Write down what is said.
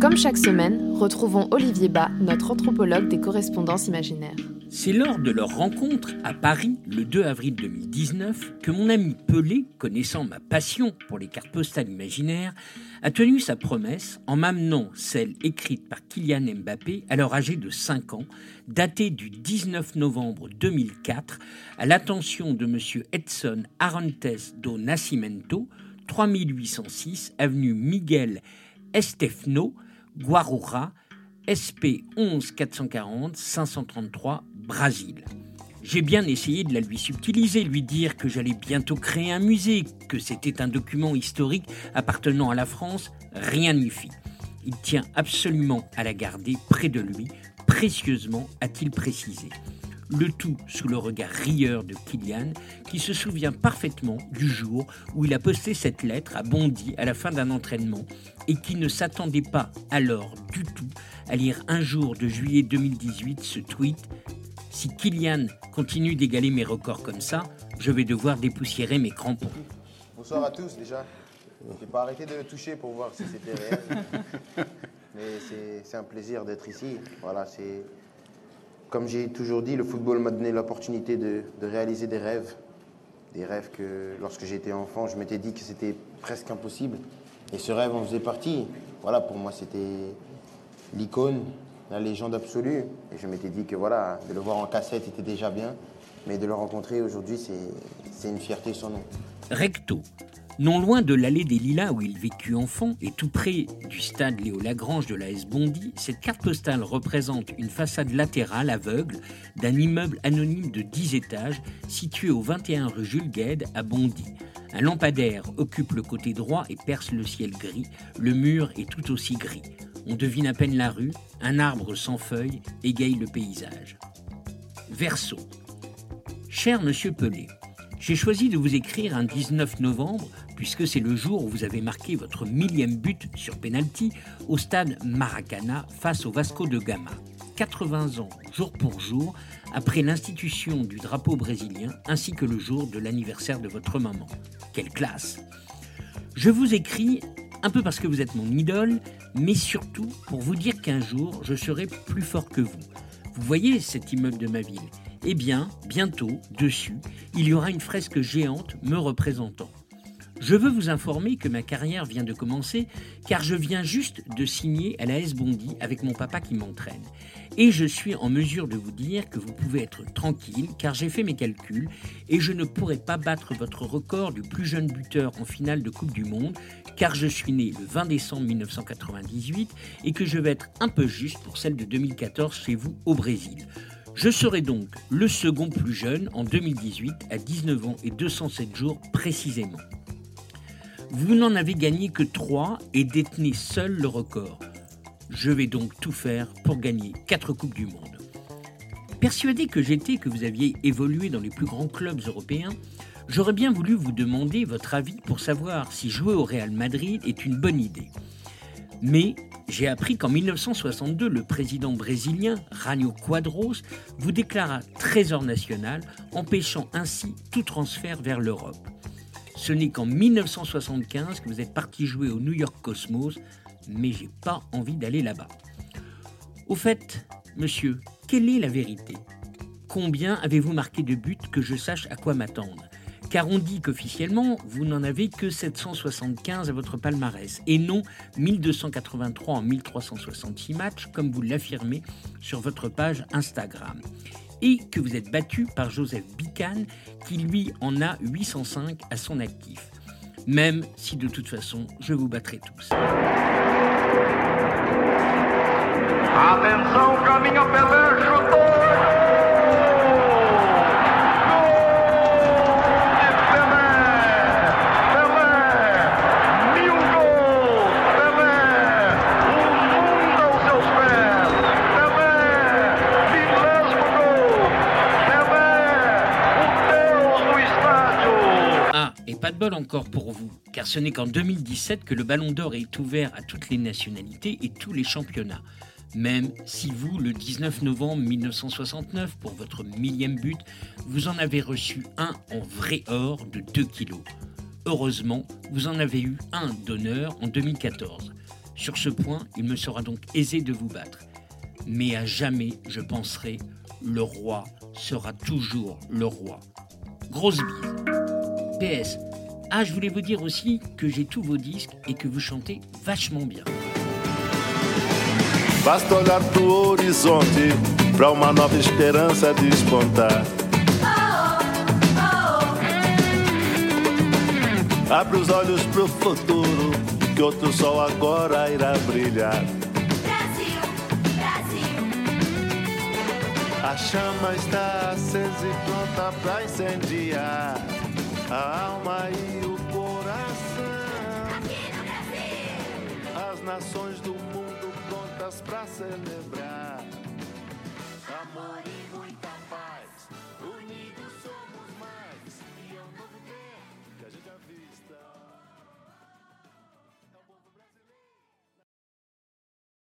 Comme chaque semaine, retrouvons Olivier Bas, notre anthropologue des correspondances imaginaires. C'est lors de leur rencontre à Paris, le 2 avril 2019, que mon ami Pelé, connaissant ma passion pour les cartes postales imaginaires, a tenu sa promesse en m'amenant celle écrite par Kylian Mbappé, alors âgé de 5 ans, datée du 19 novembre 2004, à l'attention de M. Edson Arantes do Nascimento, 3806 avenue Miguel Estefno, Guarura, SP 11 440 533 Brésil. J'ai bien essayé de la lui subtiliser, lui dire que j'allais bientôt créer un musée, que c'était un document historique appartenant à la France, rien n'y fit. Il tient absolument à la garder près de lui, précieusement, a-t-il précisé. Le tout sous le regard rieur de Kylian, qui se souvient parfaitement du jour où il a posté cette lettre à Bondy à la fin d'un entraînement et qui ne s'attendait pas alors du tout à lire un jour de juillet 2018 ce tweet si Kylian continue d'égaler mes records comme ça, je vais devoir dépoussiérer mes crampons. Bonsoir à tous déjà. Je n'ai pas arrêté de toucher pour voir si c'était réel. Mais c'est un plaisir d'être ici. Voilà, c'est comme j'ai toujours dit, le football m'a donné l'opportunité de, de, réaliser des rêves. Des rêves que lorsque j'étais enfant, je m'étais dit que c'était presque impossible. Et ce rêve en faisait partie. Voilà, pour moi, c'était l'icône, la légende absolue. Et je m'étais dit que voilà, de le voir en cassette était déjà bien. Mais de le rencontrer aujourd'hui, c'est une fierté sans nom. Recto, non loin de l'allée des Lilas où il vécut enfant et tout près du stade Léo Lagrange de la S Bondy, cette carte postale représente une façade latérale aveugle d'un immeuble anonyme de 10 étages situé au 21 rue Jules Gued à Bondy. Un lampadaire occupe le côté droit et perce le ciel gris, le mur est tout aussi gris. On devine à peine la rue, un arbre sans feuilles égaye le paysage. Verso. Cher monsieur Pelé, j'ai choisi de vous écrire un 19 novembre, puisque c'est le jour où vous avez marqué votre millième but sur penalty au stade Maracana face au Vasco de Gama. 80 ans, jour pour jour, après l'institution du drapeau brésilien, ainsi que le jour de l'anniversaire de votre maman. Quelle classe Je vous écris un peu parce que vous êtes mon idole, mais surtout pour vous dire qu'un jour, je serai plus fort que vous. Vous voyez cet immeuble de ma ville eh bien, bientôt, dessus, il y aura une fresque géante me représentant. Je veux vous informer que ma carrière vient de commencer car je viens juste de signer à la S Bondy avec mon papa qui m'entraîne. Et je suis en mesure de vous dire que vous pouvez être tranquille car j'ai fait mes calculs et je ne pourrai pas battre votre record du plus jeune buteur en finale de Coupe du Monde car je suis né le 20 décembre 1998 et que je vais être un peu juste pour celle de 2014 chez vous au Brésil. Je serai donc le second plus jeune en 2018 à 19 ans et 207 jours précisément. Vous n'en avez gagné que 3 et détenez seul le record. Je vais donc tout faire pour gagner 4 Coupes du Monde. Persuadé que j'étais que vous aviez évolué dans les plus grands clubs européens, j'aurais bien voulu vous demander votre avis pour savoir si jouer au Real Madrid est une bonne idée. Mais j'ai appris qu'en 1962, le président brésilien, Rânio Quadros, vous déclara trésor national, empêchant ainsi tout transfert vers l'Europe. Ce n'est qu'en 1975 que vous êtes parti jouer au New York Cosmos, mais j'ai pas envie d'aller là-bas. Au fait, monsieur, quelle est la vérité? Combien avez-vous marqué de buts que je sache à quoi m'attendre? Car on dit qu'officiellement, vous n'en avez que 775 à votre palmarès, et non 1283 en 1366 matchs, comme vous l'affirmez sur votre page Instagram. Et que vous êtes battu par Joseph Bican, qui lui en a 805 à son actif. Même si de toute façon, je vous battrai tous. Pas de bol encore pour vous, car ce n'est qu'en 2017 que le Ballon d'Or est ouvert à toutes les nationalités et tous les championnats. Même si vous, le 19 novembre 1969, pour votre millième but, vous en avez reçu un en vrai or de 2 kilos. Heureusement, vous en avez eu un d'honneur en 2014. Sur ce point, il me sera donc aisé de vous battre. Mais à jamais je penserai, le roi sera toujours le roi. Grosse bise. PS. Ah, je voulais vous dire aussi que j'ai tous vos disques et que vous chantez vachement bien. Basta olhar pro horizonte para uma nova esperança despontar. Abre os olhos pro futuro, que outro sol agora irá brilhar. Brasil, Brasil. A chama está acesa e pronta pra incendiar a nações do mundo prontas pra celebrar. Amor